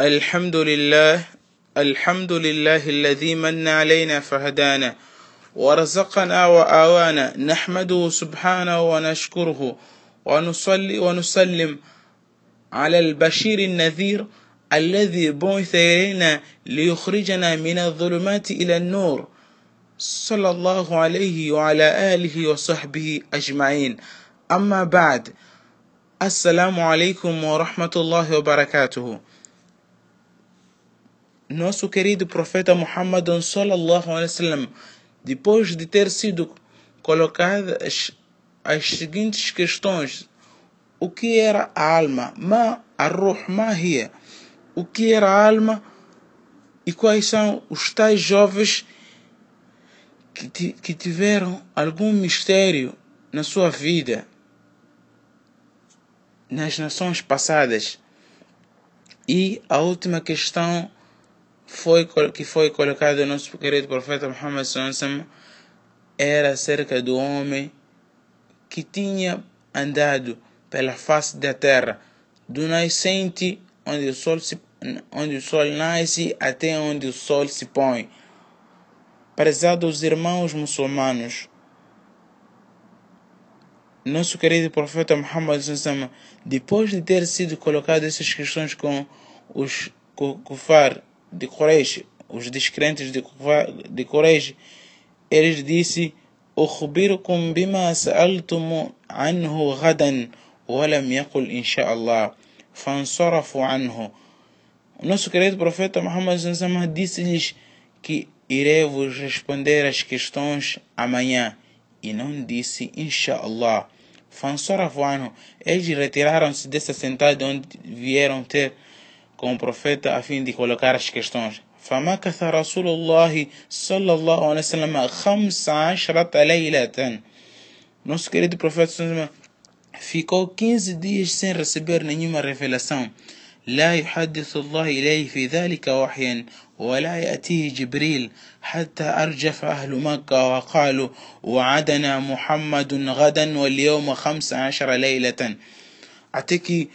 الحمد لله الحمد لله الذي من علينا فهدانا ورزقنا وآوانا نحمده سبحانه ونشكره ونصلي ونسلم على البشير النذير الذي بعث إلينا ليخرجنا من الظلمات إلى النور صلى الله عليه وعلى آله وصحبه أجمعين أما بعد السلام عليكم ورحمة الله وبركاته nosso querido profeta Muhammad sallallahu alaihi wasallam, depois de ter sido colocadas as seguintes questões: o que era a alma? Ma arruh ma hiya? O que era a alma? E quais são os tais jovens que, que tiveram algum mistério na sua vida, nas nações passadas? E a última questão foi, que foi colocado no nosso querido profeta Muhammad era acerca do homem que tinha andado pela face da terra, do nascente onde o sol, se, onde o sol nasce até onde o sol se põe. Prezados irmãos muçulmanos, nosso querido profeta Muhammad depois de ter sido colocado essas questões com os kufar de Quraysh, os descrentes de, de Quraysh, eles disse: "Ukhbirukum bima sa'altum anhu ghadan, wa lam yaqul insha'Allah, fansarafu anhu." O nosso querido profeta Muhammad disse-lhes que irei vos responder as questões amanhã, e não disse insha insha'Allah. Fansarafu anhu. Eles retiraram-se dessa sentada onde vieram ter com o profeta a fim de colocar as questões. فمكث رسول الله صلى الله عليه وسلم خمس عشرة ليلة Nosso querido profeta ficou 15 dias sem receber nenhuma revelação. لا يحدث الله إليه في ذلك وحيا ولا يأتيه جبريل حتى أرجف أهل مكة وقالوا وعدنا محمد غدا واليوم خمس عشر ليلة que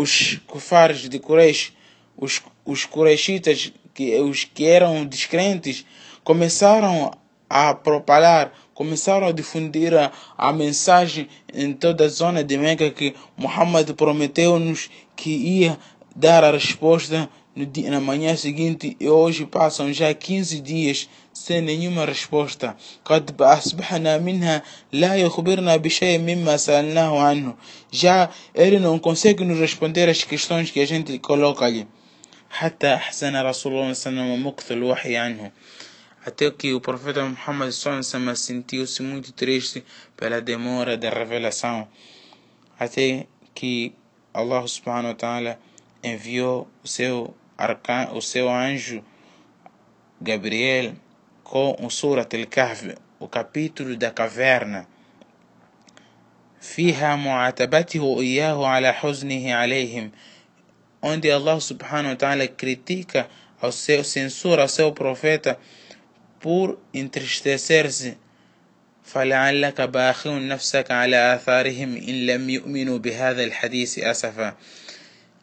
os kufares de Quraysh, os, os Qurayshitas, que, os que eram descrentes, começaram a propagar, começaram a difundir a, a mensagem em toda a zona de Meca que Muhammad prometeu-nos que ia dar a resposta dia, na manhã seguinte e hoje passam já 15 dias sem nenhuma resposta. قد أصبحنا منها لا يخبرنا بشيء مما سألناه عنه. Já ele não consegue nos responder as questões que a gente coloca ali. حتى أحسن رسول الله صلى الله عليه وسلم مكث الوحي عنه. Até que o profeta Muhammad sentiu-se muito triste pela demora da revelação. Até que Allah subhanahu wa ta'ala enviou o seu o seu أنجو جابرييل com o Sura Telkahf, o capítulo da caverna. فيها معاتبته إياه على حزنه عليهم. عند الله سبحانه وتعالى كريتيكا أو سيو سنسور أو سيو بروفيتا بور انترشتسيرز فلعلك باخ نفسك على آثارهم إن لم يؤمنوا بهذا الحديث أسفا.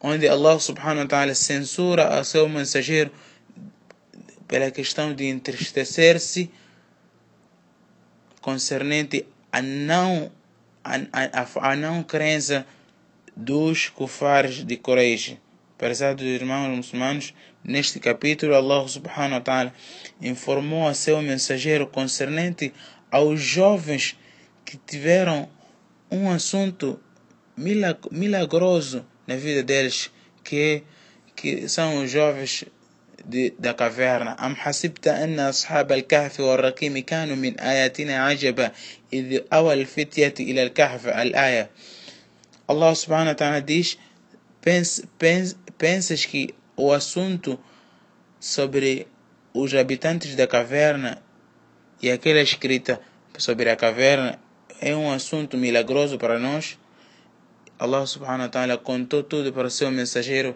Onde Allah subhanahu wa ta'ala censura a seu mensageiro pela questão de entristecer-se concernente a não a, a, a, não crença dos kufares de Quraysh. Prezados irmãos muçulmanos, neste capítulo Allah subhanahu wa ta'ala informou a seu mensageiro concernente aos jovens que tiveram um assunto milagroso na vida deles, que, que são os jovens de, da caverna. أم حسبت أن أصحاب الكهف والرقيم كانوا من آياتنا عجبا إذ أوى الفتية إلى الكهف الآية Allah subhanahu wa ta'ala diz pens, pens, pensas que o assunto sobre os habitantes da caverna e aquela escrita sobre a caverna é um assunto milagroso para nós Allah subhanahu wa ta'ala contou tudo para o seu mensageiro,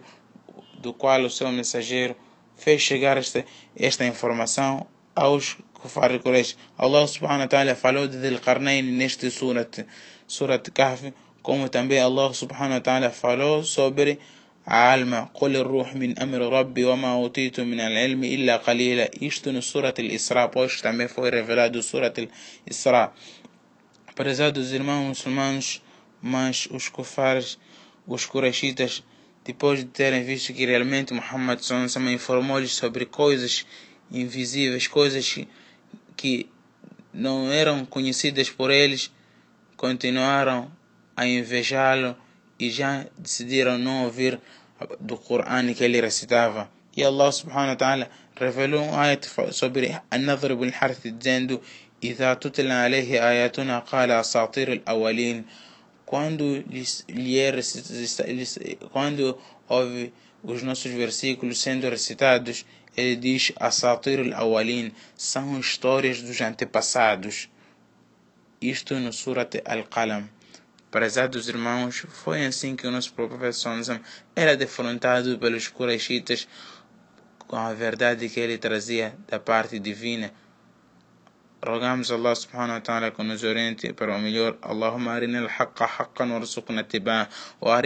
do qual o seu mensageiro fez chegar esta, esta informação aos Kufar Quraysh. Allah subhanahu wa ta'ala falou de Dhul Qarnayn neste surat, surat Kahf, como também Allah subhanahu wa ta'ala falou sobre a alma قل الروح من أمر ربي وما أوتيت من العلم إلا قليلا isto no Surat al-Isra pois também foi revelado Surat al-Isra prezados irmãos muçulmanos mas os kufares os Quraishitas depois de terem visto que realmente Muhammad Sallallahu informou-lhes sobre coisas invisíveis coisas que não eram conhecidas por eles continuaram a invejá-lo e já decidiram não ouvir do Coran que ele recitava. E Allah subhanahu wa ta'ala revelou um ayat sobre An-Nadhr ibn Harith dizendo إذا تتلى عليه آياتنا قال أساطير الأولين quando lhe é quando ouve os nossos versículos sendo recitados ele diz Asatir al-Awalin são histórias dos antepassados isto no Surat Al-Qalam Prezados irmãos, foi assim que o nosso profeta Sonzam era defrontado pelos Quraishitas com a verdade que ele trazia da parte divina. Rogamos Allah subhanahu wa ta'ala que nos oriente para o melhor. Allahumma arina al-haqqa haqqan warzuqna tibaa wa